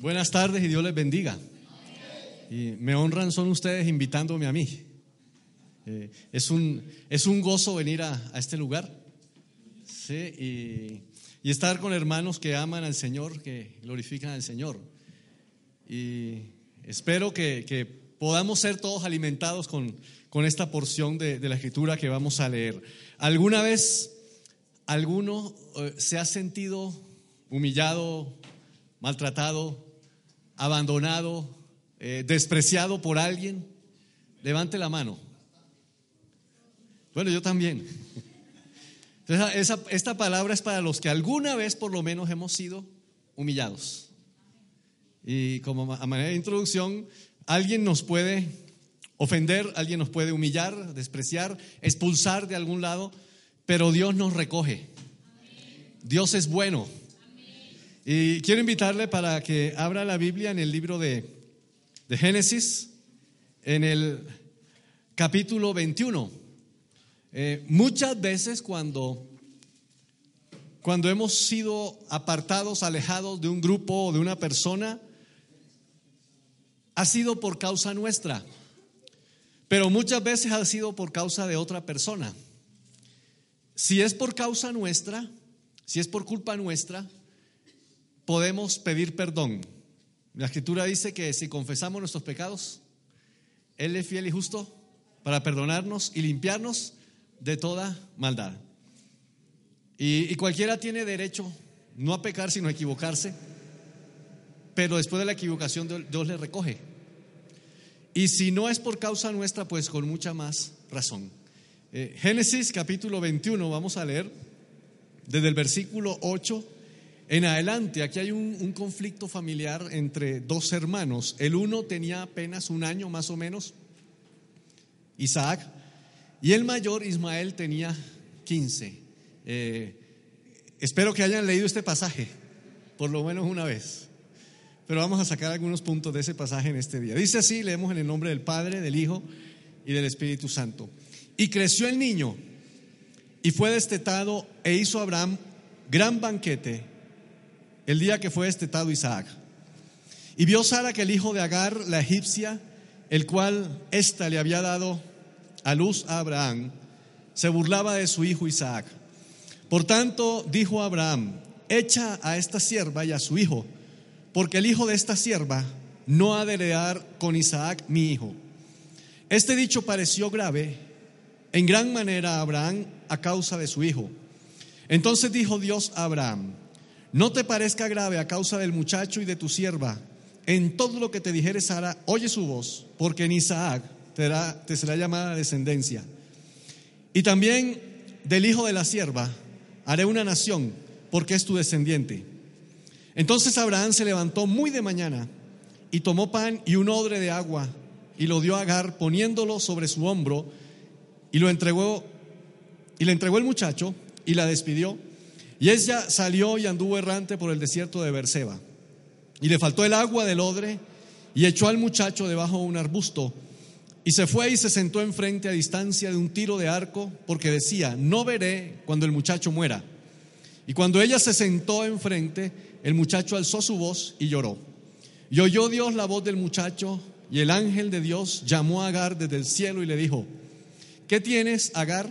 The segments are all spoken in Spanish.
Buenas tardes y Dios les bendiga. Y me honran son ustedes invitándome a mí. Eh, es, un, es un gozo venir a, este lugar ¿sí? y, y, estar con hermanos que aman al Señor, que glorifican al Señor. Y espero que, que podamos ser todos alimentados con, con esta porción de, de, la escritura que vamos a leer. ¿Alguna vez alguno eh, se ha sentido humillado, maltratado, abandonado, eh, despreciado por alguien? Levante la mano. Bueno, yo también. Esta palabra es para los que alguna vez por lo menos hemos sido humillados. Y como a manera de introducción, alguien nos puede ofender, alguien nos puede humillar, despreciar, expulsar de algún lado, pero Dios nos recoge. Dios es bueno. Y quiero invitarle para que abra la Biblia en el libro de, de Génesis, en el capítulo 21. Eh, muchas veces cuando, cuando hemos sido apartados, alejados de un grupo o de una persona, ha sido por causa nuestra, pero muchas veces ha sido por causa de otra persona. Si es por causa nuestra, si es por culpa nuestra, podemos pedir perdón. La escritura dice que si confesamos nuestros pecados, Él es fiel y justo para perdonarnos y limpiarnos de toda maldad. Y, cualquiera tiene derecho no a pecar, sino a equivocarse, pero después de la equivocación Dios le recoge. Y si no es por causa nuestra, pues con mucha más razón. Eh, Génesis capítulo 21, vamos a leer desde el versículo 8 en adelante, aquí hay un, conflicto familiar entre dos hermanos. El uno tenía apenas un año más o menos, Isaac, y el mayor Ismael tenía 15. Eh, espero que hayan leído este pasaje, por lo menos una vez. Pero vamos a sacar algunos puntos de ese pasaje en este día. Dice así, leemos en el nombre del Padre, del Hijo y del Espíritu Santo. Y creció el niño y fue destetado e hizo Abraham gran banquete el día que fue destetado Isaac. Y vio Sara que el hijo de Agar, la egipcia, el cual ésta le había dado a luz a Abraham, se burlaba de su hijo Isaac. Por tanto, dijo Abraham, echa a esta sierva y a su hijo, porque el hijo de esta sierva no ha de heredar con Isaac mi hijo. Este dicho pareció grave en gran manera a Abraham a causa de su hijo. Entonces dijo Dios a Abraham, no te parezca grave a causa del muchacho y de tu sierva. En todo lo que te dijere Sara, oye su voz, porque en Isaac te, te será llamada descendencia. Y también del hijo de la sierva haré una nación, porque es tu descendiente. Entonces Abraham se levantó muy de mañana y tomó pan y un odre de agua y lo dio a Agar poniéndolo sobre su hombro y lo entregó y le entregó el muchacho y la despidió y ella salió y anduvo errante por el desierto de Berseba. Y le faltó el agua del odre y echó al muchacho debajo de un arbusto. Y se fue y se sentó enfrente a distancia de un tiro de arco, porque decía, no veré cuando el muchacho muera. Y cuando ella se sentó enfrente, el muchacho alzó su voz y lloró. Y oyó Dios la voz del muchacho, y el ángel de Dios llamó a Agar desde el cielo y le dijo, ¿qué tienes, Agar?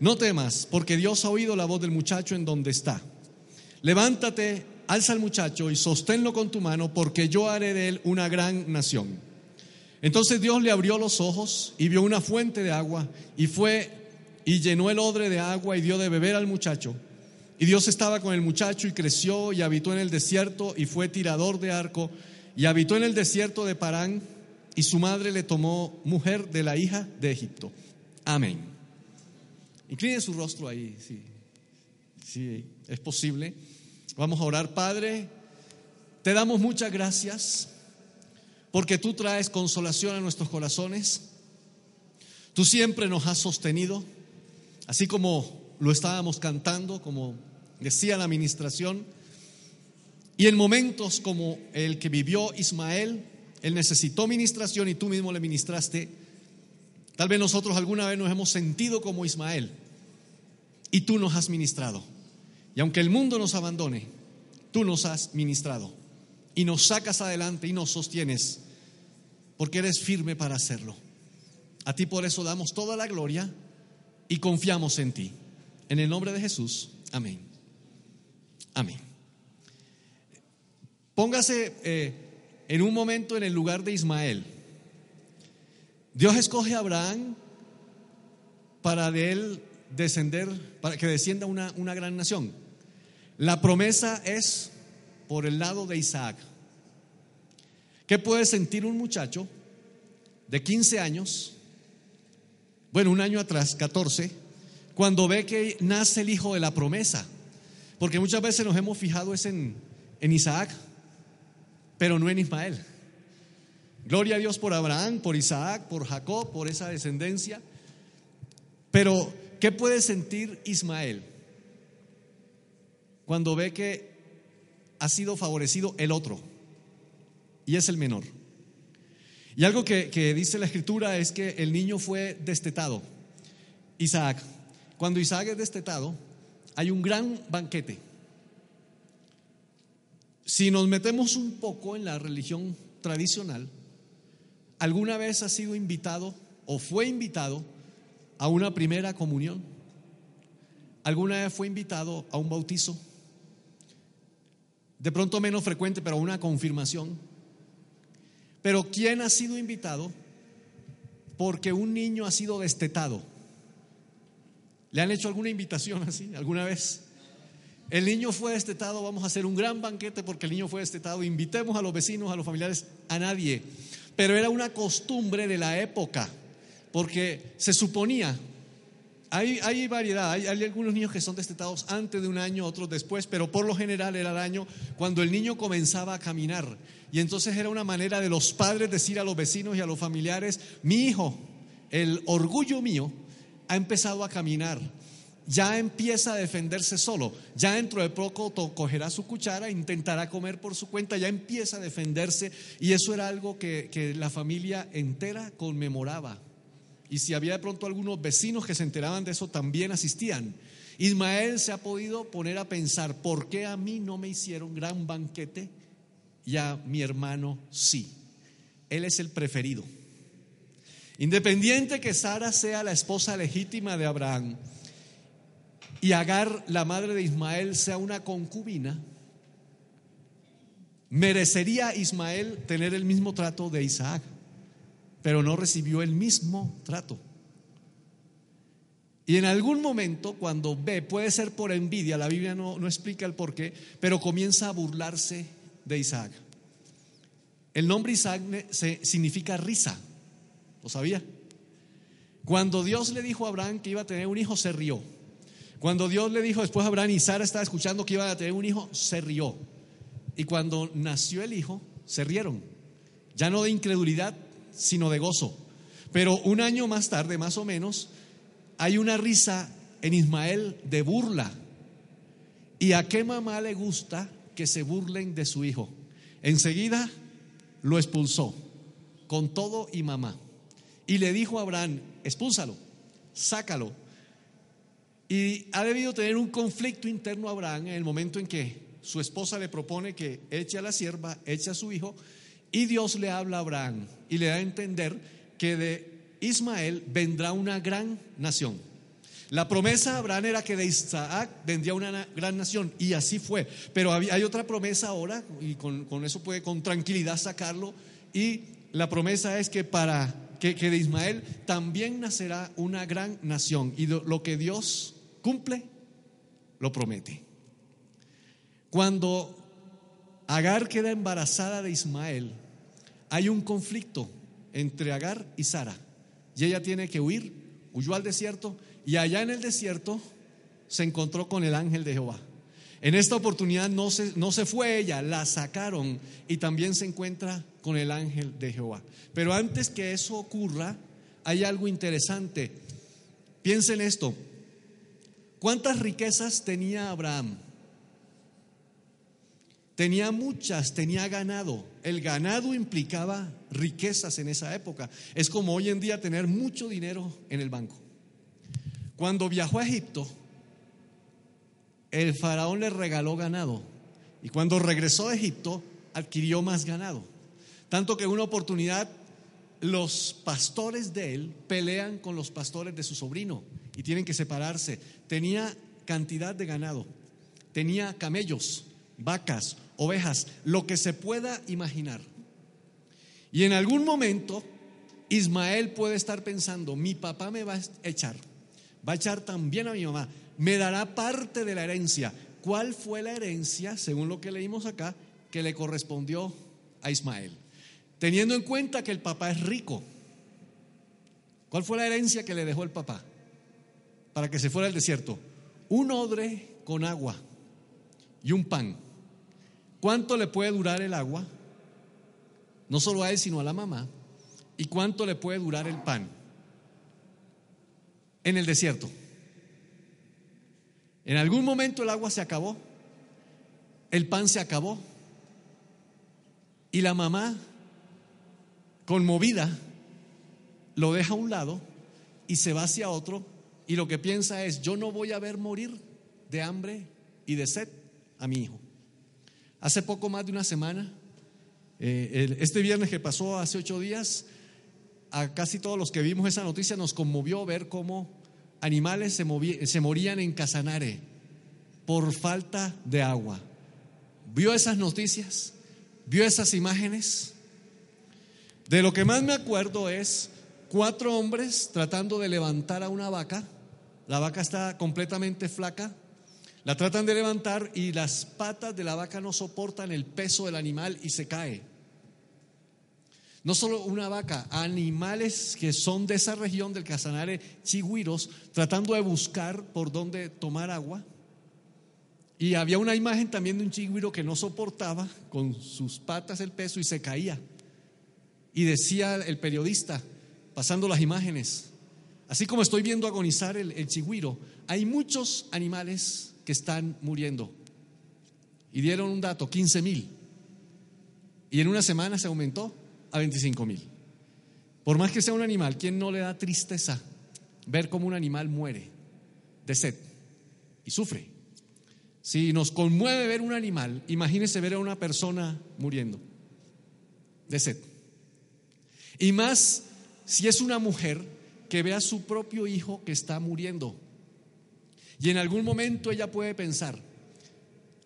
No temas, porque Dios ha oído la voz del muchacho en donde está. Levántate, alza al muchacho y sosténlo con tu mano, porque yo haré de él una gran nación. Entonces Dios le abrió los ojos y vio una fuente de agua y fue y llenó el odre de agua y dio de beber al muchacho. Y Dios estaba con el muchacho y creció y habitó en el desierto y fue tirador de arco y habitó en el desierto de Parán y su madre le tomó mujer de la hija de Egipto. Amén. Incline su rostro ahí, si sí, es posible. Vamos a orar, Padre. Te damos muchas gracias porque tú traes consolación a nuestros corazones. Tú siempre nos has sostenido, así como lo estábamos cantando, como decía la administración. Y en momentos como el que vivió Ismael, él necesitó ministración y tú mismo le ministraste. Tal vez nosotros alguna vez nos hemos sentido como Ismael y tú nos has ministrado. Y aunque el mundo nos abandone, tú nos has ministrado. y nos sacas adelante y nos sostienes, porque eres firme para hacerlo. A ti por eso damos toda la gloria y confiamos en ti. En el nombre de Jesús, amén. Amén. Póngase eh, en un momento en el lugar de Ismael. Dios escoge a Abraham para de él descender, para que descienda una, una gran nación. La promesa es por el lado de Isaac. ¿Qué puede sentir un muchacho de 15 años? Bueno, un año atrás, 14, cuando ve que nace el hijo de la promesa. Porque muchas veces nos hemos fijado es en, en Isaac, pero no en Ismael. Gloria a Dios por Abraham, por Isaac, por Jacob, por esa descendencia. Pero, ¿qué puede sentir Ismael cuando ve que ha sido favorecido el otro y es el menor? Y algo que, que dice la escritura es que el niño fue destetado, Isaac. Cuando Isaac es destetado, hay un gran banquete. Si nos metemos un poco en la religión tradicional, ¿alguna vez ha sido invitado o fue invitado a una primera comunión? ¿Alguna vez fue invitado a un bautizo? De pronto menos frecuente, pero a una confirmación. Pero ¿quién ha sido invitado? Porque un niño ha sido destetado. ¿Le han hecho alguna invitación así alguna vez? El niño fue destetado, vamos a hacer un gran banquete porque el niño fue destetado. Invitemos a los vecinos, a los familiares, a nadie. Pero era una costumbre de la época, porque se suponía, hay, hay variedad, hay, algunos niños que son destetados antes de un año, otros después, pero por lo general era el año cuando el niño comenzaba a caminar. Y entonces era una manera de los padres decir a los vecinos y a los familiares, mi hijo, el orgullo mío, ha empezado a caminar ya empieza a defenderse solo. Ya dentro de poco cogerá su cuchara, intentará comer por su cuenta, ya empieza a defenderse. Y eso era algo que, que, la familia entera conmemoraba. Y si había de pronto algunos vecinos que se enteraban de eso, también asistían. Ismael se ha podido poner a pensar, ¿por qué a mí no me hicieron gran banquete y a mi hermano sí? Él es el preferido. Independiente que Sara sea la esposa legítima de Abraham, y Agar, la madre de Ismael, sea una concubina, merecería Ismael tener el mismo trato de Isaac, pero no recibió el mismo trato. Y en algún momento, cuando ve, puede ser por envidia, la Biblia no, no explica el por qué, pero comienza a burlarse de Isaac. El nombre Isaac significa risa, ¿lo sabía? Cuando Dios le dijo a Abraham que iba a tener un hijo, se rió. Cuando Dios le dijo después a Abraham y Sara estaba escuchando que iba a tener un hijo, se rió. Y cuando nació el hijo, se rieron. Ya no de incredulidad, sino de gozo. Pero un año más tarde, más o menos, hay una risa en Ismael de burla. ¿Y a qué mamá le gusta que se burlen de su hijo? Enseguida lo expulsó, con todo y mamá. Y le dijo a Abraham, expúlsalo, sácalo y ha debido tener un conflicto interno Abraham en el momento en que su esposa le propone que eche a la sierva, eche a su hijo, y Dios le habla a Abraham y le da a entender que de Ismael vendrá una gran nación. La promesa de Abraham era que de Isaac vendría una gran nación, y así fue. Pero hay otra promesa ahora, y con, eso puede con tranquilidad sacarlo, y la promesa es que para que, de Ismael también nacerá una gran nación. Y lo que Dios cumple, lo promete. Cuando Agar queda embarazada de Ismael, hay un conflicto entre Agar y Sara. Y ella tiene que huir, huyó al desierto y allá en el desierto se encontró con el ángel de Jehová. En esta oportunidad no se, no se fue ella, la sacaron y también se encuentra con el ángel de Jehová. Pero antes que eso ocurra, hay algo interesante. Piensen esto, ¿Cuántas riquezas tenía Abraham? Tenía muchas, tenía ganado. El ganado implicaba riquezas en esa época. Es como hoy en día tener mucho dinero en el banco. Cuando viajó a Egipto, el faraón le regaló ganado. Y cuando regresó a Egipto, adquirió más ganado. Tanto que en una oportunidad los pastores de él pelean con los pastores de su sobrino y tienen que separarse. Tenía cantidad de ganado, tenía camellos, vacas, ovejas, lo que se pueda imaginar. Y en algún momento Ismael puede estar pensando, mi papá me va a echar, va a echar también a mi mamá, me dará parte de la herencia. ¿Cuál fue la herencia, según lo que leímos acá, que le correspondió a Ismael? Teniendo en cuenta que el papá es rico. ¿Cuál fue la herencia que le dejó el papá para que se fuera al desierto? Un odre con agua y un pan. ¿Cuánto le puede durar el agua? No solo a él, sino a la mamá. ¿Y cuánto le puede durar el pan? En el desierto. En algún momento el agua se acabó, el pan se acabó y la mamá conmovida, lo deja a un lado y se va hacia otro y lo que piensa es, yo no voy a ver morir de hambre y de sed a mi hijo. Hace poco más de una semana, eh, este viernes que pasó hace ocho días, a casi todos los que vimos esa noticia nos conmovió ver cómo animales se, se morían en Casanare por falta de agua. ¿Vio esas noticias? ¿Vio esas imágenes? De lo que más me acuerdo es cuatro hombres tratando de levantar a una vaca. La vaca está completamente flaca. La tratan de levantar y las patas de la vaca no soportan el peso del animal y se cae. No solo una vaca, animales que son de esa región del Casanare, chigüiros, tratando de buscar por dónde tomar agua. Y había una imagen también de un chigüiro que no soportaba con sus patas el peso y se caía. Y decía el periodista, pasando las imágenes, así como estoy viendo agonizar el, el chigüiro, hay muchos animales que están muriendo. Y dieron un dato, 15 mil. Y en una semana se aumentó a 25 mil. Por más que sea un animal, ¿quién no le da tristeza ver cómo un animal muere de sed y sufre? Si nos conmueve ver un animal, imagínese ver a una persona muriendo de sed. Y más si es una mujer que ve a su propio hijo que está muriendo. Y en algún momento ella puede pensar,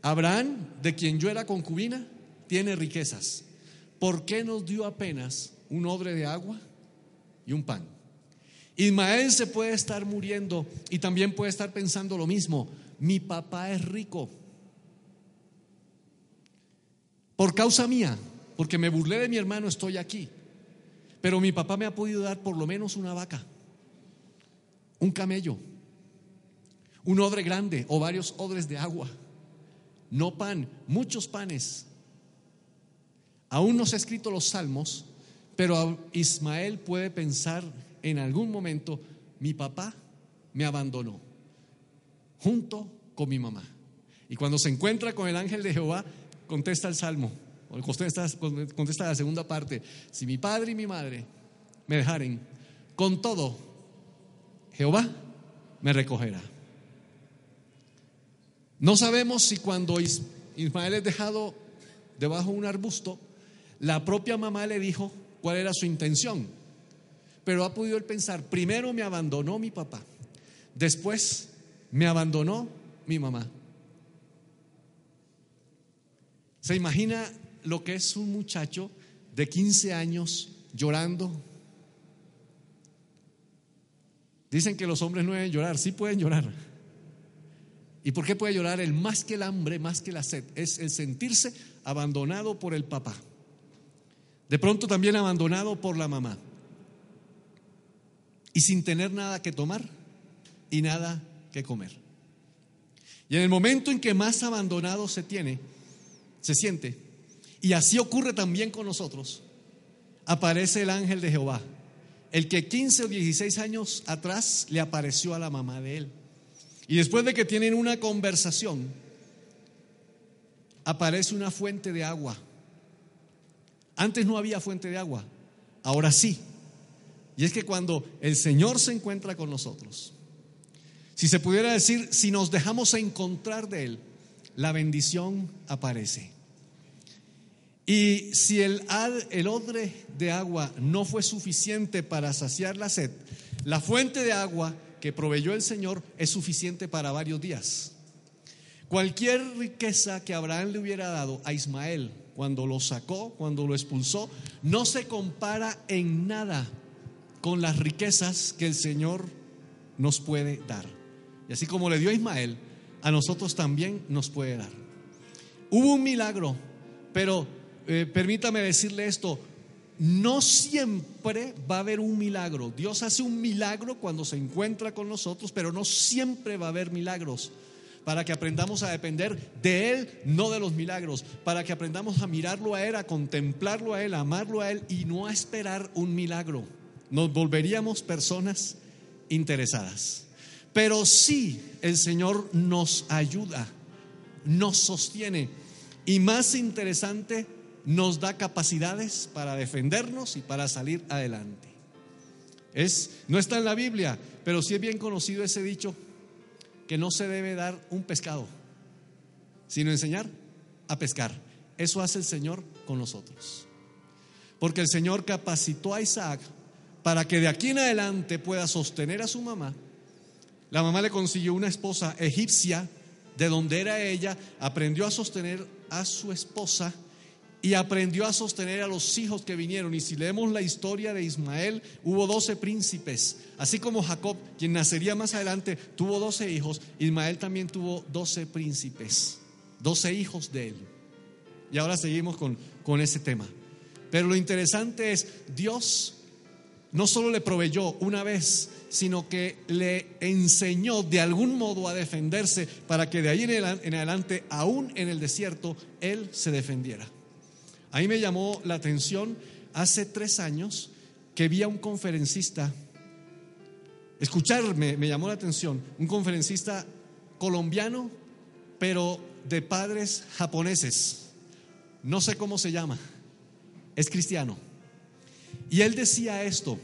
Abraham, de quien yo era concubina, tiene riquezas. ¿Por qué nos dio apenas un odre de agua y un pan? Ismael se puede estar muriendo y también puede estar pensando lo mismo. Mi papá es rico. Por causa mía, porque me burlé de mi hermano, estoy aquí. Pero mi papá me ha podido dar por lo menos una vaca, un camello, un odre grande o varios odres de agua. No pan, muchos panes. Aún no se ha escrito los salmos, pero Ismael puede pensar en algún momento, mi papá me abandonó junto con mi mamá. Y cuando se encuentra con el ángel de Jehová, contesta el salmo, Contesta, contesta la segunda parte. Si mi padre y mi madre me dejaren, con todo, Jehová me recogerá. No sabemos si cuando Ismael es dejado debajo de un arbusto, la propia mamá le dijo cuál era su intención. Pero ha podido él pensar, primero me abandonó mi papá, después me abandonó mi mamá. ¿Se imagina lo que es un muchacho de 15 años llorando. Dicen que los hombres no deben llorar, sí pueden llorar. ¿Y por qué puede llorar? El más que el hambre, más que la sed, es el sentirse abandonado por el papá. De pronto también abandonado por la mamá. Y sin tener nada que tomar y nada que comer. Y en el momento en que más abandonado se tiene, se siente, y así ocurre también con nosotros. Aparece el ángel de Jehová, el que 15 o 16 años atrás le apareció a la mamá de él. Y después de que tienen una conversación, aparece una fuente de agua. Antes no había fuente de agua, ahora sí. Y es que cuando el Señor se encuentra con nosotros, si se pudiera decir, si nos dejamos encontrar de Él, la bendición aparece. Y si el, el odre de agua no fue suficiente para saciar la sed, la fuente de agua que proveyó el Señor es suficiente para varios días. Cualquier riqueza que Abraham le hubiera dado a Ismael cuando lo sacó, cuando lo expulsó, no se compara en nada con las riquezas que el Señor nos puede dar. Y así como le dio a Ismael, a nosotros también nos puede dar. Hubo un milagro, pero eh, permítame decirle esto, no siempre va a haber un milagro. Dios hace un milagro cuando se encuentra con nosotros, pero no siempre va a haber milagros. Para que aprendamos a depender de Él, no de los milagros. Para que aprendamos a mirarlo a Él, a contemplarlo a Él, a amarlo a Él y no a esperar un milagro. Nos volveríamos personas interesadas. Pero sí, el Señor nos ayuda, nos sostiene. Y más interesante, nos da capacidades para defendernos y para salir adelante. No está en la Biblia, pero sí es bien conocido ese dicho que no se debe dar un pescado, sino enseñar a pescar. Eso hace el Señor con nosotros. Porque el Señor capacitó a Isaac para que de aquí en adelante pueda sostener a su mamá. La mamá le consiguió una esposa egipcia, de donde era ella, aprendió a sostener a su esposa y aprendió a sostener a los hijos que vinieron. Y si leemos la historia de Ismael, hubo doce príncipes. Así como Jacob, quien nacería más adelante, tuvo doce hijos, Ismael también tuvo doce príncipes, doce hijos de él. Y ahora seguimos con, con ese tema. Pero lo interesante es, Dios no solo le proveyó una vez, sino que le enseñó de algún modo a defenderse para que de ahí en adelante, aún en el desierto, él se defendiera. Ahí me llamó la atención hace tres años que vi a un conferencista, escucharme me llamó la atención, un conferencista colombiano, pero de padres japoneses. No sé cómo se llama, es cristiano. Y él decía esto,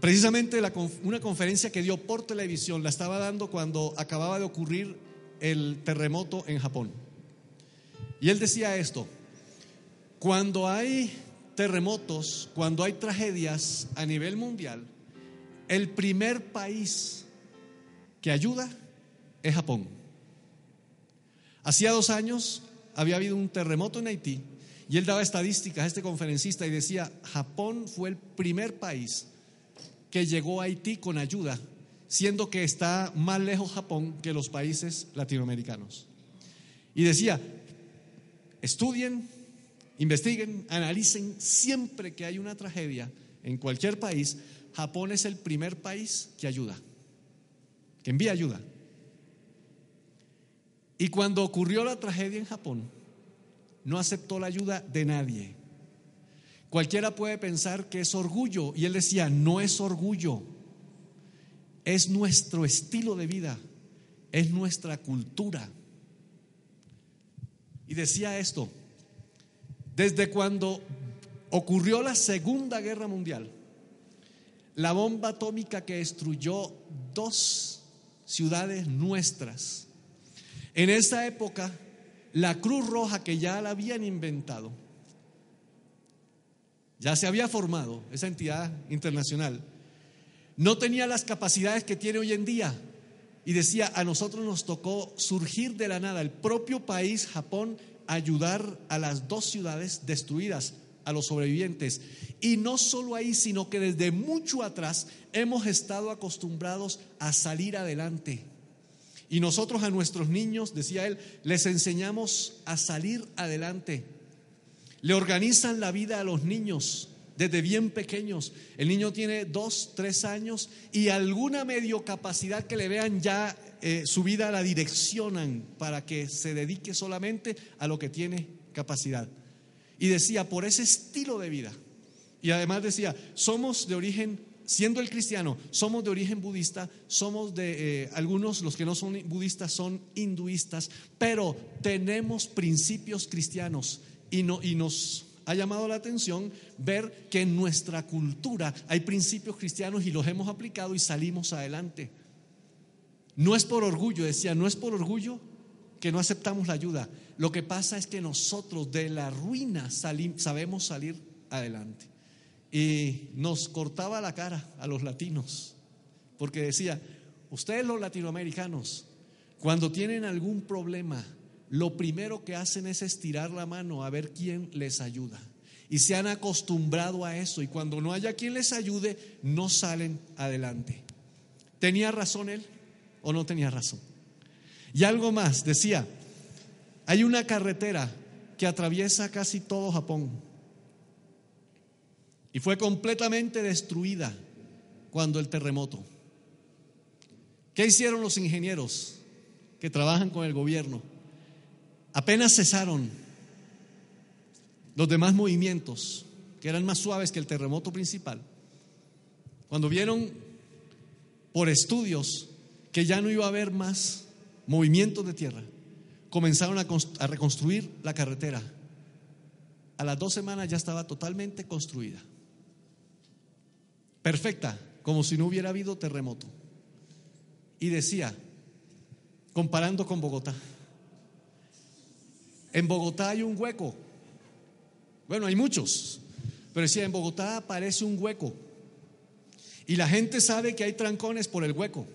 precisamente una conferencia que dio por televisión, la estaba dando cuando acababa de ocurrir el terremoto en Japón. Y él decía esto, cuando hay terremotos, cuando hay tragedias a nivel mundial, el primer país que ayuda es Japón. Hacía dos años había habido un terremoto en Haití y él daba estadísticas a este conferencista y decía, Japón fue el primer país que llegó a Haití con ayuda, siendo que está más lejos Japón que los países latinoamericanos. Y decía, estudien, investiguen, analicen siempre que hay una tragedia en cualquier país, Japón es el primer país que ayuda, que envía ayuda. Y cuando ocurrió la tragedia en Japón, no aceptó la ayuda de nadie. Cualquiera puede pensar que es orgullo, y él decía, no es orgullo, es nuestro estilo de vida, es nuestra cultura. Y decía esto, desde cuando ocurrió la Segunda Guerra Mundial, la bomba atómica que destruyó dos ciudades nuestras, en esa época la Cruz Roja que ya la habían inventado, ya se había formado esa entidad internacional, no tenía las capacidades que tiene hoy en día y decía, a nosotros nos tocó surgir de la nada, el propio país, Japón, ayudar a las dos ciudades destruidas, a los sobrevivientes. Y no solo ahí, sino que desde mucho atrás hemos estado acostumbrados a salir adelante. Y nosotros a nuestros niños, decía él, les enseñamos a salir adelante. Le organizan la vida a los niños desde bien pequeños. El niño tiene dos, tres años y alguna medio capacidad que le vean ya eh, su vida la direccionan para que se dedique solamente a lo que tiene capacidad. Y decía, por ese estilo de vida. Y además decía, somos de origen, siendo el cristiano, somos de origen budista, somos de, eh, algunos, los que no son budistas son hinduistas, pero tenemos principios cristianos y, no, y nos ha llamado la atención ver que en nuestra cultura hay principios cristianos y los hemos aplicado y salimos adelante. No es por orgullo, decía, no es por orgullo que no aceptamos la ayuda. Lo que pasa es que nosotros de la ruina sabemos salir adelante. Y nos cortaba la cara a los latinos, porque decía, ustedes los latinoamericanos, cuando tienen algún problema, lo primero que hacen es estirar la mano a ver quién les ayuda. Y se han acostumbrado a eso y cuando no haya quien les ayude, no salen adelante. ¿Tenía razón él o no tenía razón? Y algo más, decía, hay una carretera que atraviesa casi todo Japón y fue completamente destruida cuando el terremoto. ¿Qué hicieron los ingenieros que trabajan con el gobierno? Apenas cesaron los demás movimientos, que eran más suaves que el terremoto principal, cuando vieron por estudios que ya no iba a haber más movimientos de tierra, comenzaron a, reconstruir la carretera. A las dos semanas ya estaba totalmente construida. Perfecta, como si no hubiera habido terremoto. Y decía, comparando con Bogotá, en Bogotá hay un hueco. Bueno, hay muchos, pero decía, en Bogotá aparece un hueco. Y la gente sabe que hay trancones por el hueco.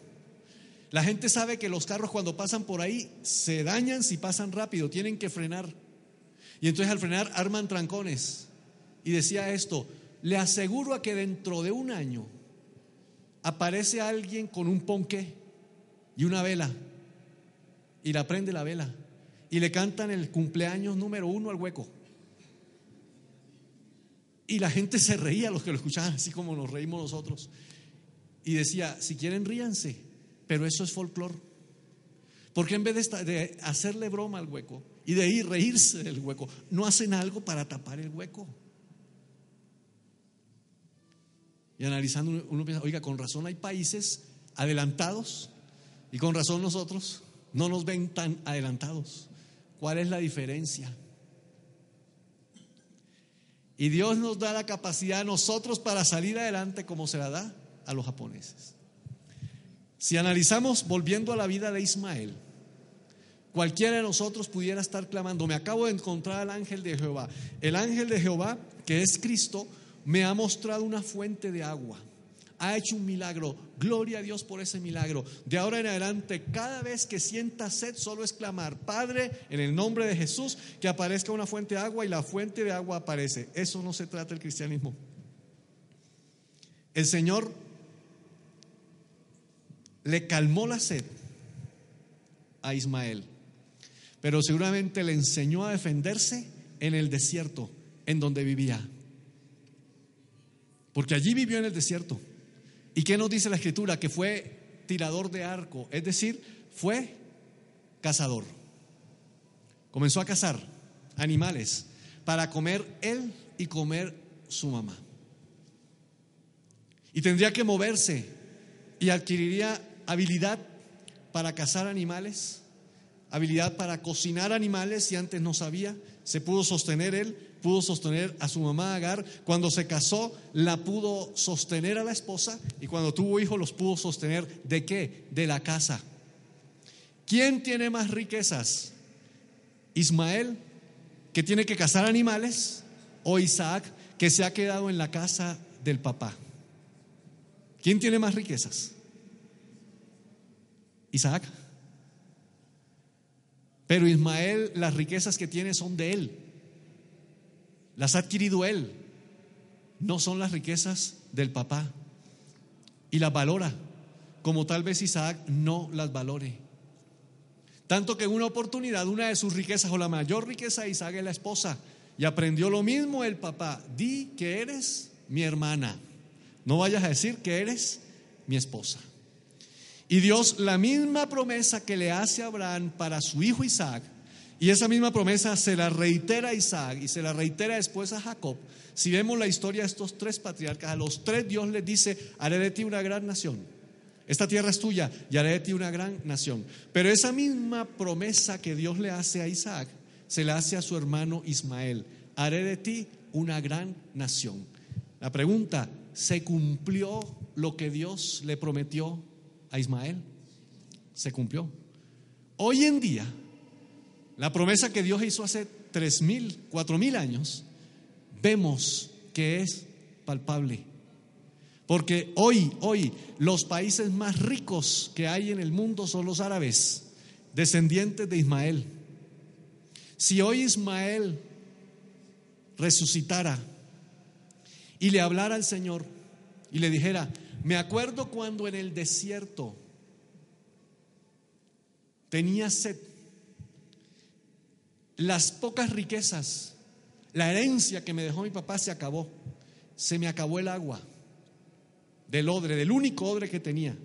La gente sabe que los carros cuando pasan por ahí se dañan si pasan rápido, tienen que frenar. Y entonces al frenar arman trancones. Y decía esto, le aseguro a que dentro de un año aparece alguien con un ponqué y una vela y la prende la vela y le cantan el cumpleaños número uno al hueco. Y la gente se reía, los que lo escuchaban, así como nos reímos nosotros. Y decía, si quieren ríanse, pero eso es folclore. Porque en vez de, hacerle broma al hueco y de ir reírse del hueco, no hacen algo para tapar el hueco. Y analizando, uno piensa, oiga, con razón hay países adelantados y con razón nosotros no nos ven tan adelantados. ¿Cuál es la diferencia? Y Dios nos da la capacidad a nosotros para salir adelante como se la da a los japoneses. Si analizamos, volviendo a la vida de Ismael, cualquiera de nosotros pudiera estar clamando, me acabo de encontrar al ángel de Jehová. El ángel de Jehová, que es Cristo, me ha mostrado una fuente de agua. Ha hecho un milagro. Gloria a Dios por ese milagro. De ahora en adelante, cada vez que sienta sed, solo es clamar, Padre, en el nombre de Jesús, que aparezca una fuente de agua y la fuente de agua aparece. Eso no se trata del cristianismo. El Señor le calmó la sed a Ismael, pero seguramente le enseñó a defenderse en el desierto en donde vivía. Porque allí vivió en el desierto. ¿Y qué nos dice la escritura? Que fue tirador de arco, es decir, fue cazador. Comenzó a cazar animales para comer él y comer su mamá. Y tendría que moverse y adquiriría habilidad para cazar animales, habilidad para cocinar animales, si antes no sabía, se pudo sostener él, pudo sostener a su mamá Agar, cuando se casó la pudo sostener a la esposa y cuando tuvo hijos los pudo sostener de qué? De la casa. ¿Quién tiene más riquezas? Ismael, que tiene que cazar animales, o Isaac, que se ha quedado en la casa del papá. ¿Quién tiene más riquezas? Isaac. Pero Ismael, las riquezas que tiene son de él. Las ha adquirido él. No son las riquezas del papá. Y las valora, como tal vez Isaac no las valore. Tanto que en una oportunidad, una de sus riquezas o la mayor riqueza de Isaac es la esposa. Y aprendió lo mismo el papá. Di que eres mi hermana. No vayas a decir que eres mi esposa. Y Dios la misma promesa que le hace a Abraham para su hijo Isaac, y esa misma promesa se la reitera a Isaac y se la reitera después a Jacob. Si vemos la historia de estos tres patriarcas, a los tres Dios les dice, haré de ti una gran nación. Esta tierra es tuya y haré de ti una gran nación. Pero esa misma promesa que Dios le hace a Isaac, se la hace a su hermano Ismael. Haré de ti una gran nación. La pregunta, ¿se cumplió lo que Dios le prometió a Ismael. Se cumplió. Hoy en día, la promesa que Dios hizo hace tres mil, cuatro mil años, vemos que es palpable. Porque hoy, hoy, los países más ricos que hay en el mundo son los árabes, descendientes de Ismael. Si hoy Ismael resucitara y le hablara al Señor y le dijera, me acuerdo cuando en el desierto tenía sed, las pocas riquezas, la herencia que me dejó mi papá se acabó, se me acabó el agua del odre, del único odre que tenía.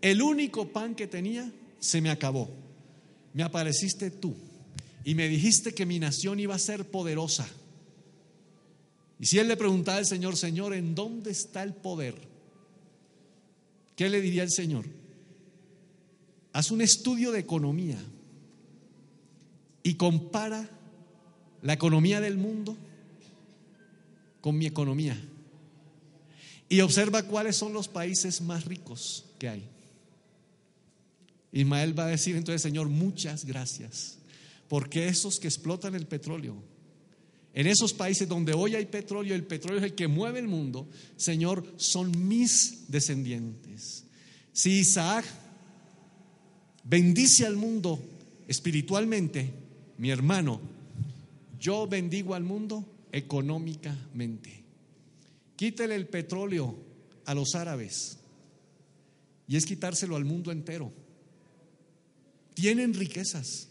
El único pan que tenía se me acabó. Me apareciste tú y me dijiste que mi nación iba a ser poderosa. Y si él le preguntaba al Señor, Señor, ¿en dónde está el poder? ¿Qué le diría el Señor? Haz un estudio de economía y compara la economía del mundo con mi economía y observa cuáles son los países más ricos que hay. Ismael va a decir entonces, Señor, muchas gracias, porque esos que explotan el petróleo, en esos países donde hoy hay petróleo, el petróleo es el que mueve el mundo, Señor, son mis descendientes. Si Isaac bendice al mundo espiritualmente, mi hermano, yo bendigo al mundo económicamente. Quítele el petróleo a los árabes y es quitárselo al mundo entero. Tienen riquezas.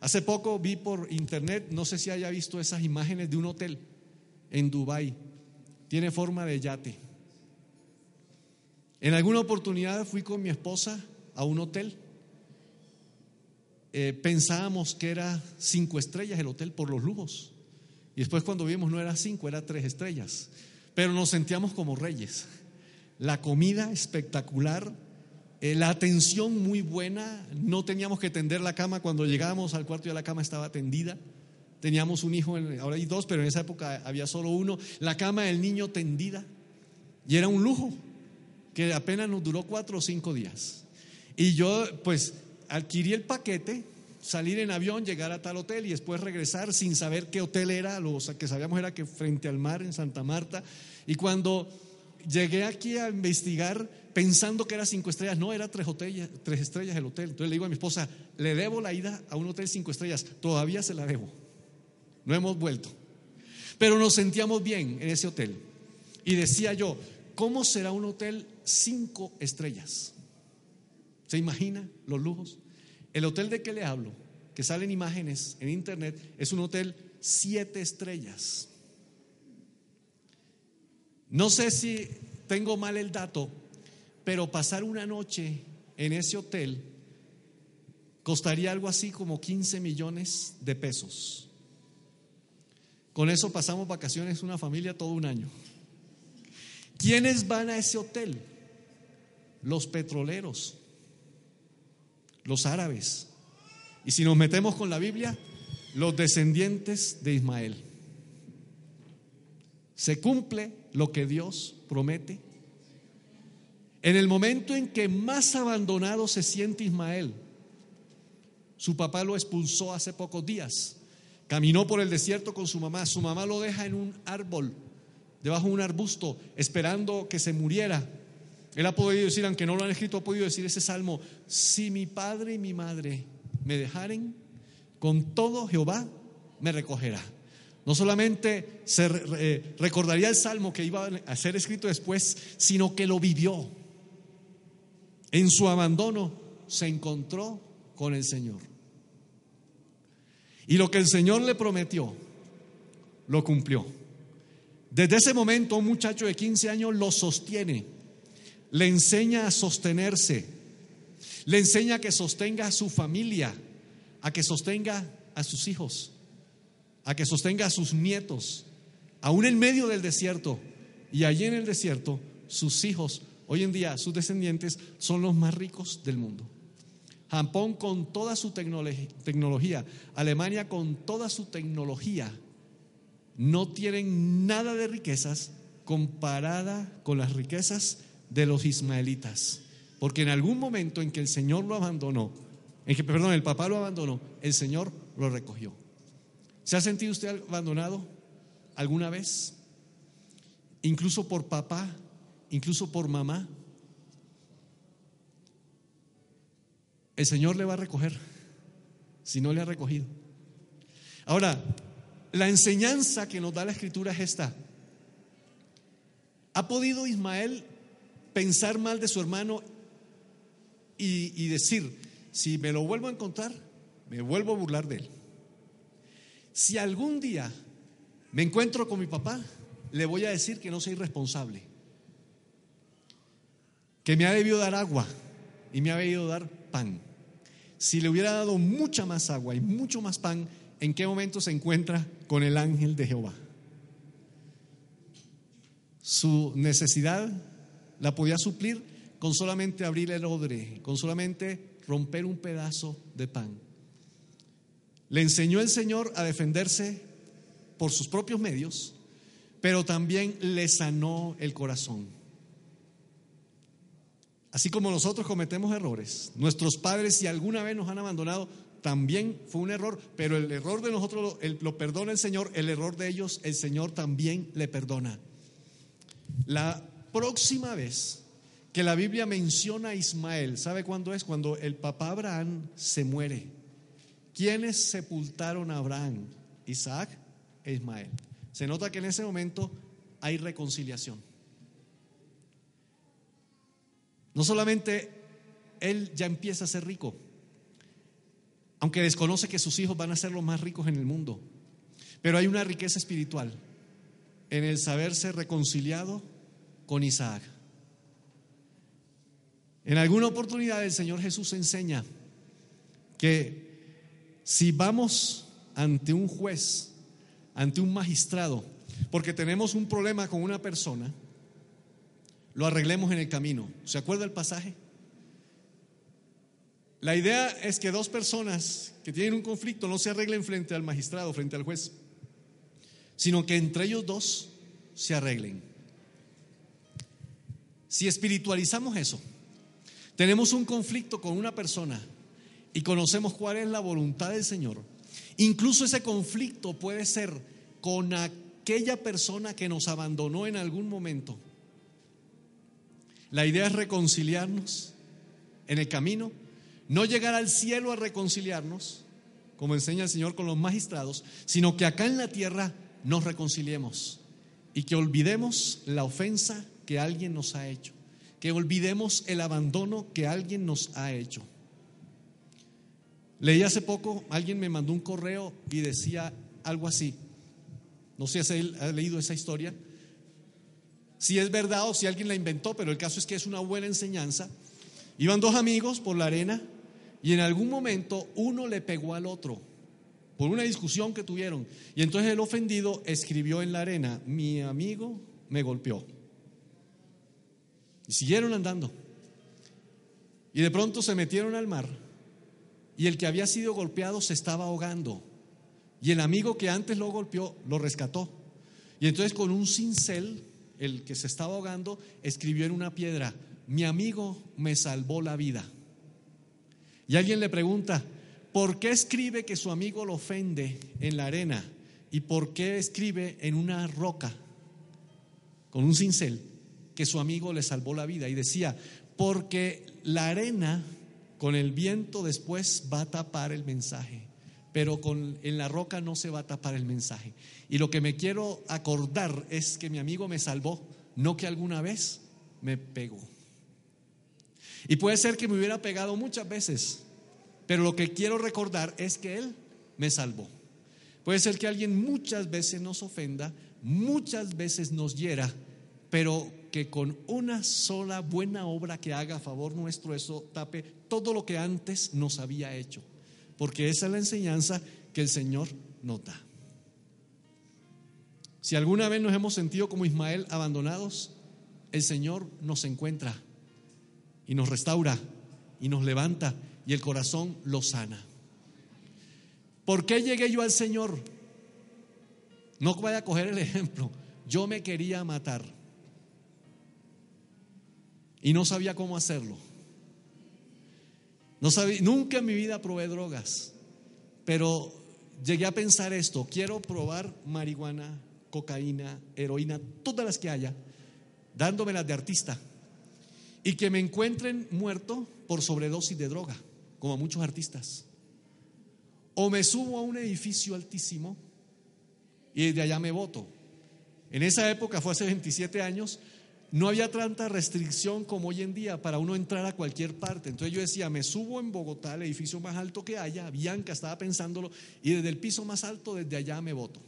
Hace poco vi por internet, no sé si haya visto esas imágenes de un hotel en Dubai. Tiene forma de yate. En alguna oportunidad fui con mi esposa a un hotel. Eh, pensábamos que era cinco estrellas el hotel por los lujos. Y después cuando vimos no era cinco, era tres estrellas pero nos sentíamos como reyes. La comida espectacular, eh, la atención muy buena, no teníamos que tender la cama, cuando llegábamos al cuarto ya la cama estaba tendida. Teníamos un hijo, ahora hay dos, pero en esa época había solo uno. La cama del niño tendida. Y era un lujo que apenas nos duró cuatro o cinco días. Y yo, pues, adquirí el paquete, salir en avión, llegar a tal hotel y después regresar sin saber qué hotel era, lo que sabíamos era que frente al mar en Santa Marta. Y cuando llegué aquí a investigar pensando que era cinco estrellas, no, era tres, tres estrellas el hotel. Entonces le digo a mi esposa, le debo la ida a un hotel cinco estrellas, todavía se la debo. No hemos vuelto. Pero nos sentíamos bien en ese hotel. Y decía yo, ¿cómo será un hotel cinco estrellas? ¿Se imagina los lujos? El hotel de que le hablo, que salen imágenes en internet, es un hotel siete estrellas. No sé si tengo mal el dato, pero pasar una noche en ese hotel costaría algo así como 15 millones de pesos. Con eso pasamos vacaciones una familia todo un año. ¿Quiénes van a ese hotel? Los petroleros los árabes. Y si nos metemos con la Biblia, los descendientes de Ismael. Se cumple lo que Dios promete. En el momento en que más abandonado se siente Ismael, su papá lo expulsó hace pocos días. Caminó por el desierto con su mamá. Su mamá lo deja en un árbol, debajo de un arbusto, esperando que se muriera. Él ha podido decir, aunque no lo han escrito, ha podido decir ese salmo, si mi padre y mi madre me dejaren, con todo Jehová me recogerá. No solamente se recordaría el salmo que iba a ser escrito después, sino que lo vivió. En su abandono se encontró con el Señor. Y lo que el Señor le prometió, lo cumplió. Desde ese momento un muchacho de 15 años lo sostiene le enseña a sostenerse, le enseña a que sostenga a su familia, a que sostenga a sus hijos, a que sostenga a sus nietos, aún en medio del desierto. Y allí en el desierto, sus hijos, hoy en día sus descendientes, son los más ricos del mundo. Japón con toda su tecnología, Alemania con toda su tecnología, no tienen nada de riquezas comparada con las riquezas de los ismaelitas. Porque en algún momento en que el Señor lo abandonó, en que, perdón, el papá lo abandonó, el Señor lo recogió. ¿Se ha sentido usted abandonado alguna vez? Incluso por papá, incluso por mamá. El Señor le va a recoger si no le ha recogido. Ahora, la enseñanza que nos da la escritura es esta. ¿Ha podido Ismael pensar mal de su hermano y, decir, si me lo vuelvo a encontrar, me vuelvo a burlar de él? Si algún día me encuentro con mi papá, le voy a decir que no soy responsable, que me ha debido dar agua y me ha debido dar pan. Si le hubiera dado mucha más agua y mucho más pan, ¿en qué momento se encuentra con el ángel de Jehová? Su necesidad la podía suplir con solamente abrir el odre, con solamente romper un pedazo de pan. Le enseñó el Señor a defenderse por sus propios medios, pero también le sanó el corazón. Así como nosotros cometemos errores, nuestros padres si alguna vez nos han abandonado, también fue un error, pero el error de nosotros lo, perdona el Señor, el error de ellos el Señor también le perdona. La próxima vez que la Biblia menciona a Ismael, ¿sabe cuándo es? Cuando el papá Abraham se muere. ¿Quiénes sepultaron a Abraham? Isaac e Ismael. Se nota que en ese momento hay reconciliación. No solamente él ya empieza a ser rico, aunque desconoce que sus hijos van a ser los más ricos en el mundo, pero hay una riqueza espiritual en el saberse reconciliado con Isaac. En alguna oportunidad el Señor Jesús enseña que si vamos ante un juez, ante un magistrado, porque tenemos un problema con una persona, lo arreglemos en el camino. ¿Se acuerda el pasaje? La idea es que dos personas que tienen un conflicto no se arreglen frente al magistrado, frente al juez, sino que entre ellos dos se arreglen. Si espiritualizamos eso, tenemos un conflicto con una persona y conocemos cuál es la voluntad del Señor, incluso ese conflicto puede ser con aquella persona que nos abandonó en algún momento. La idea es reconciliarnos en el camino, no llegar al cielo a reconciliarnos, como enseña el Señor con los magistrados, sino que acá en la tierra nos reconciliemos y que olvidemos la ofensa que alguien nos ha hecho, que olvidemos el abandono que alguien nos ha hecho. Leí hace poco, alguien me mandó un correo y decía algo así. No sé si ha leído esa historia. Si es verdad o si alguien la inventó, pero el caso es que es una buena enseñanza. Iban dos amigos por la arena y en algún momento uno le pegó al otro por una discusión que tuvieron. Y entonces el ofendido escribió en la arena, mi amigo me golpeó. Siguieron andando. Y de pronto se metieron al mar y el que había sido golpeado se estaba ahogando. Y el amigo que antes lo golpeó lo rescató. Y entonces con un cincel, el que se estaba ahogando, escribió en una piedra, mi amigo me salvó la vida. Y alguien le pregunta, ¿por qué escribe que su amigo lo ofende en la arena? ¿Y por qué escribe en una roca con un cincel que su amigo le salvó la vida? Y decía, porque la arena con el viento después va a tapar el mensaje, pero con, en la roca no se va a tapar el mensaje. Y lo que me quiero acordar es que mi amigo me salvó, no que alguna vez me pegó. Y puede ser que me hubiera pegado muchas veces, pero lo que quiero recordar es que Él me salvó. Puede ser que alguien muchas veces nos ofenda, muchas veces nos hiera, pero que con una sola buena obra que haga a favor nuestro, eso tape todo lo que antes nos había hecho. Porque esa es la enseñanza que el Señor nota. Si alguna vez nos hemos sentido como Ismael abandonados, el Señor nos encuentra y nos restaura y nos levanta y el corazón lo sana. ¿Por qué llegué yo al Señor? No vaya a coger el ejemplo. Yo me quería matar y no sabía cómo hacerlo. No sabía, nunca en mi vida probé drogas, pero llegué a pensar esto, quiero probar marihuana, cocaína, heroína, todas las que haya, dándomelas de artista. Y que me encuentren muerto por sobredosis de droga, como muchos artistas. O me subo a un edificio altísimo y de allá me voto. En esa época, fue hace 27 años, no había tanta restricción como hoy en día para uno entrar a cualquier parte. Entonces yo decía, me subo en Bogotá, el edificio más alto que haya, Bianca estaba pensándolo, y desde el piso más alto, desde allá me voto.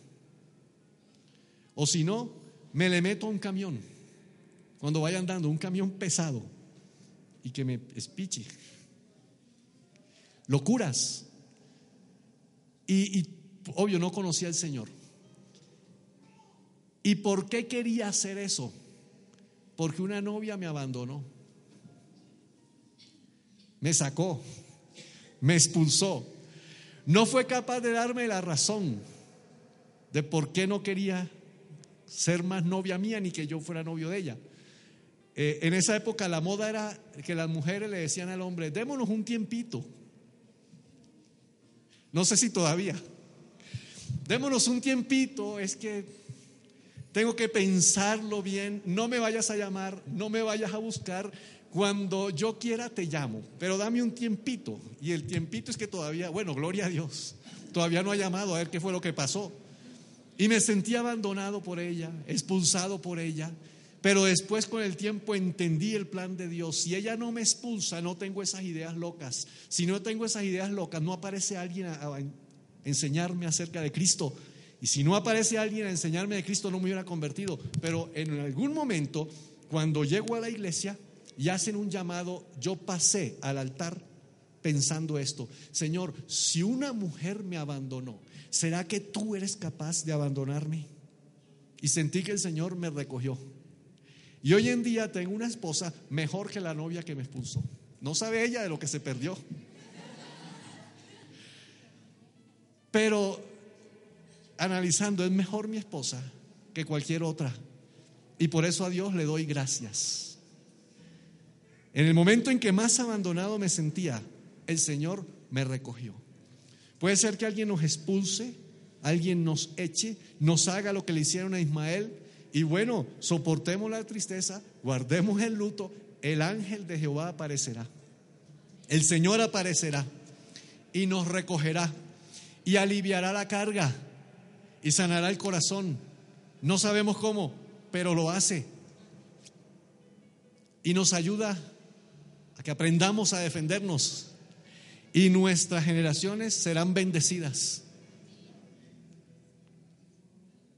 O si no, me le meto a un camión, cuando vaya andando, un camión pesado, y que me espiche. Locuras. Y, y obvio, no conocía al Señor. ¿Y por qué quería hacer eso? Porque una novia me abandonó. Me sacó. Me expulsó. No fue capaz de darme la razón de por qué no quería ser más novia mía ni que yo fuera novio de ella. Eh, en esa época la moda era que las mujeres le decían al hombre, démonos un tiempito. No sé si todavía. Démonos un tiempito, es que tengo que pensarlo bien, no me vayas a llamar, no me vayas a buscar. Cuando yo quiera te llamo, pero dame un tiempito. Y el tiempito es que todavía, bueno, gloria a Dios, todavía no ha llamado a ver qué fue lo que pasó. Y me sentí abandonado por ella, expulsado por ella. Pero después con el tiempo entendí el plan de Dios. Si ella no me expulsa, no tengo esas ideas locas. Si no tengo esas ideas locas, no aparece alguien a, enseñarme acerca de Cristo. Y si no aparece alguien a enseñarme de Cristo, no me hubiera convertido. Pero en algún momento, cuando llego a la iglesia y hacen un llamado, yo pasé al altar pensando esto, Señor, si una mujer me abandonó, ¿será que tú eres capaz de abandonarme? Y sentí que el Señor me recogió. Y hoy en día tengo una esposa mejor que la novia que me expulsó. No sabe ella de lo que se perdió. Pero analizando, es mejor mi esposa que cualquier otra. Y por eso a Dios le doy gracias. En el momento en que más abandonado me sentía, el Señor me recogió. Puede ser que alguien nos expulse, alguien nos eche, nos haga lo que le hicieron a Ismael. Y bueno, soportemos la tristeza, guardemos el luto, el ángel de Jehová aparecerá. El Señor aparecerá y nos recogerá y aliviará la carga y sanará el corazón. No sabemos cómo, pero lo hace. Y nos ayuda a que aprendamos a defendernos. Y nuestras generaciones serán bendecidas.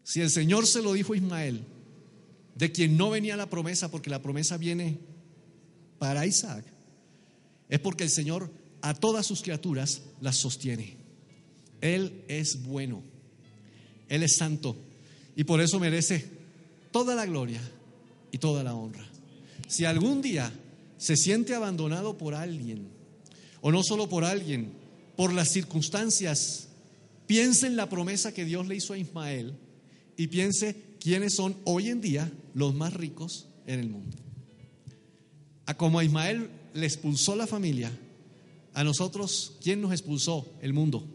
Si el Señor se lo dijo a Ismael, de quien no venía la promesa, porque la promesa viene para Isaac, es porque el Señor a todas sus criaturas las sostiene. Él es bueno. Él es santo y por eso merece toda la gloria y toda la honra. Si algún día se siente abandonado por alguien, o no solo por alguien, por las circunstancias, piense en la promesa que Dios le hizo a Ismael y piense quiénes son hoy en día los más ricos en el mundo. A como a Ismael le expulsó la familia, a nosotros, ¿quién nos expulsó? El mundo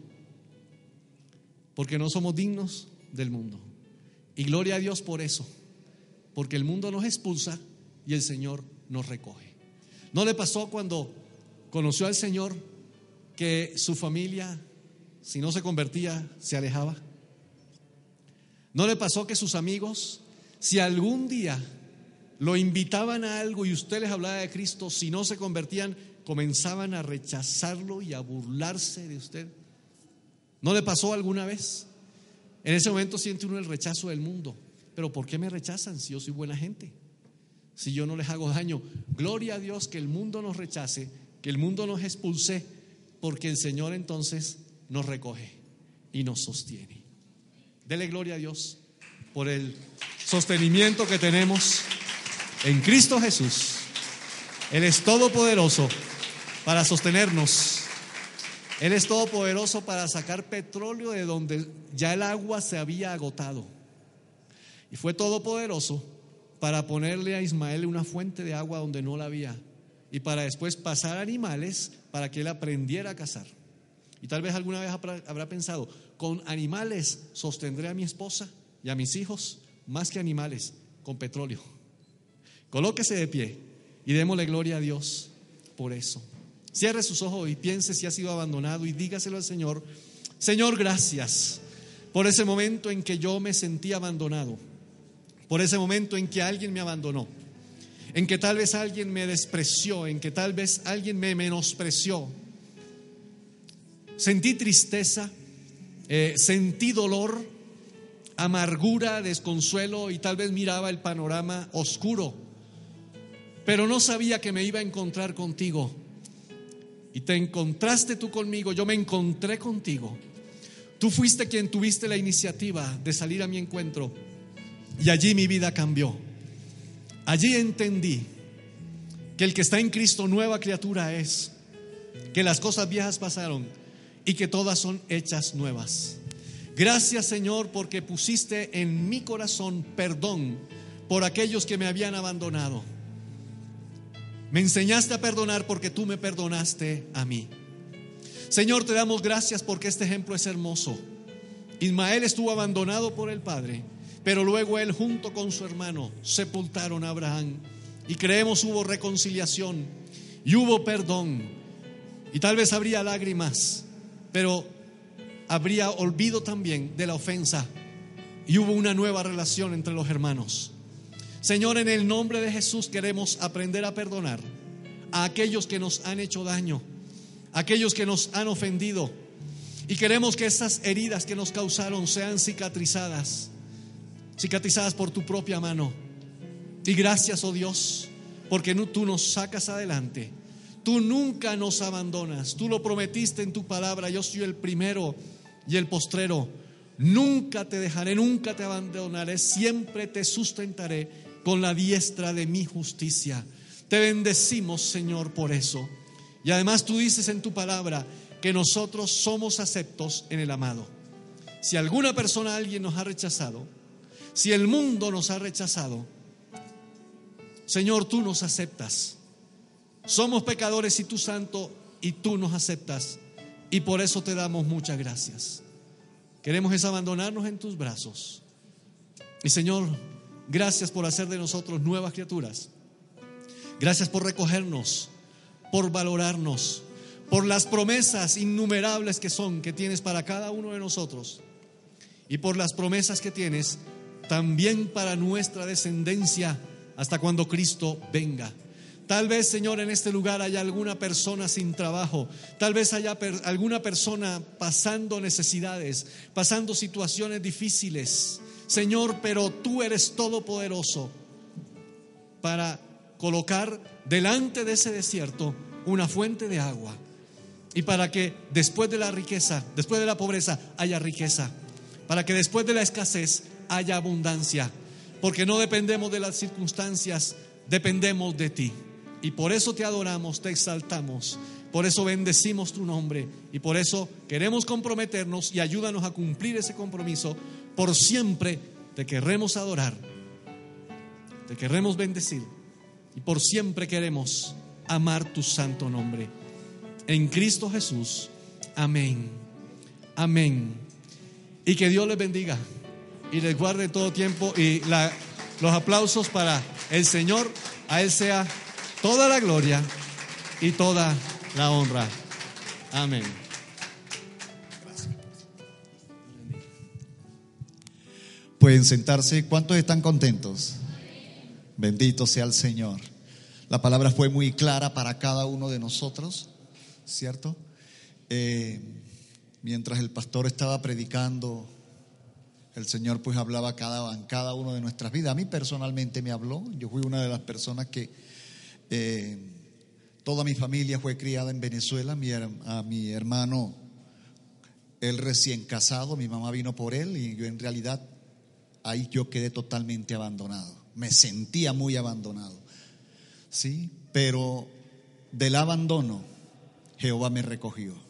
porque no somos dignos del mundo. Y gloria a Dios por eso, porque el mundo nos expulsa y el Señor nos recoge. ¿No le pasó cuando conoció al Señor que su familia, si no se convertía, se alejaba? ¿No le pasó que sus amigos, si algún día lo invitaban a algo y usted les hablaba de Cristo, si no se convertían, comenzaban a rechazarlo y a burlarse de usted? ¿No le pasó alguna vez? En ese momento siente uno el rechazo del mundo. Pero ¿por qué me rechazan si yo soy buena gente? Si yo no les hago daño. Gloria a Dios que el mundo nos rechace, que el mundo nos expulse, porque el Señor entonces nos recoge y nos sostiene. Dele gloria a Dios por el sostenimiento que tenemos en Cristo Jesús. Él es todopoderoso para sostenernos él es todopoderoso para sacar petróleo de donde ya el agua se había agotado. Y fue todopoderoso para ponerle a Ismael una fuente de agua donde no la había. y para después pasar animales para que él aprendiera a cazar. Y tal vez alguna vez habrá pensado, con animales sostendré a mi esposa y a mis hijos más que animales, con petróleo. Colóquese de pie y démosle gloria a Dios por eso. Cierre sus ojos y piense si ha sido abandonado y dígaselo al Señor. Señor, gracias por ese momento en que yo me sentí abandonado, por ese momento en que alguien me abandonó, en que tal vez alguien me despreció, en que tal vez alguien me menospreció. Sentí tristeza, eh, sentí dolor, amargura, desconsuelo y tal vez miraba el panorama oscuro, pero no sabía que me iba a encontrar contigo. Y te encontraste tú conmigo, yo me encontré contigo. Tú fuiste quien tuviste la iniciativa de salir a mi encuentro y allí mi vida cambió. Allí entendí que el que está en Cristo nueva criatura es, que las cosas viejas pasaron y que todas son hechas nuevas. Gracias Señor porque pusiste en mi corazón perdón por aquellos que me habían abandonado. Me enseñaste a perdonar porque tú me perdonaste a mí. Señor, te damos gracias porque este ejemplo es hermoso. Ismael estuvo abandonado por el Padre, pero luego él junto con su hermano sepultaron a Abraham. Y creemos hubo reconciliación y hubo perdón. Y tal vez habría lágrimas, pero habría olvido también de la ofensa. Y hubo una nueva relación entre los hermanos. Señor, en el nombre de Jesús queremos aprender a perdonar a aquellos que nos han hecho daño, a aquellos que nos han ofendido. Y queremos que esas heridas que nos causaron sean cicatrizadas, cicatrizadas por tu propia mano. Y gracias, oh Dios, porque tú nos sacas adelante. Tú nunca nos abandonas. Tú lo prometiste en tu palabra. Yo soy el primero y el postrero. Nunca te dejaré, nunca te abandonaré. Siempre te sustentaré con la diestra de mi justicia. Te bendecimos, Señor, por eso. Y además tú dices en tu palabra que nosotros somos aceptos en el amado. Si alguna persona, alguien nos ha rechazado, si el mundo nos ha rechazado, Señor, tú nos aceptas. Somos pecadores y tú santo y tú nos aceptas. Y por eso te damos muchas gracias. Queremos es abandonarnos en tus brazos. Y Señor, Gracias por hacer de nosotros nuevas criaturas. Gracias por recogernos, por valorarnos, por las promesas innumerables que son, que tienes para cada uno de nosotros. Y por las promesas que tienes también para nuestra descendencia hasta cuando Cristo venga. Tal vez, Señor, en este lugar haya alguna persona sin trabajo. Tal vez haya alguna persona pasando necesidades, pasando situaciones difíciles. Señor, pero tú eres todopoderoso para colocar delante de ese desierto una fuente de agua y para que después de la riqueza, después de la pobreza, haya riqueza, para que después de la escasez haya abundancia, porque no dependemos de las circunstancias, dependemos de ti. Y por eso te adoramos, te exaltamos, por eso bendecimos tu nombre y por eso queremos comprometernos y ayúdanos a cumplir ese compromiso por siempre te querremos adorar, te queremos bendecir y por siempre queremos amar tu santo nombre. En Cristo Jesús. Amén. Amén. Y que Dios les bendiga y les guarde todo tiempo y los aplausos para el Señor. A Él sea toda la gloria y toda la honra. Amén. Pueden sentarse. ¿Cuántos están contentos? Bendito sea el Señor. La palabra fue muy clara para cada uno de nosotros, ¿cierto? Eh, mientras el pastor estaba predicando, el Señor pues hablaba cada, en cada uno de nuestras vidas. A mí personalmente me habló. Yo fui una de las personas que eh, toda mi familia fue criada en Venezuela. Mi, a mi hermano, él recién casado, mi mamá vino por él y yo en realidad ahí yo quedé totalmente abandonado. Me sentía muy abandonado. ¿Sí? Pero del abandono Jehová me recogió.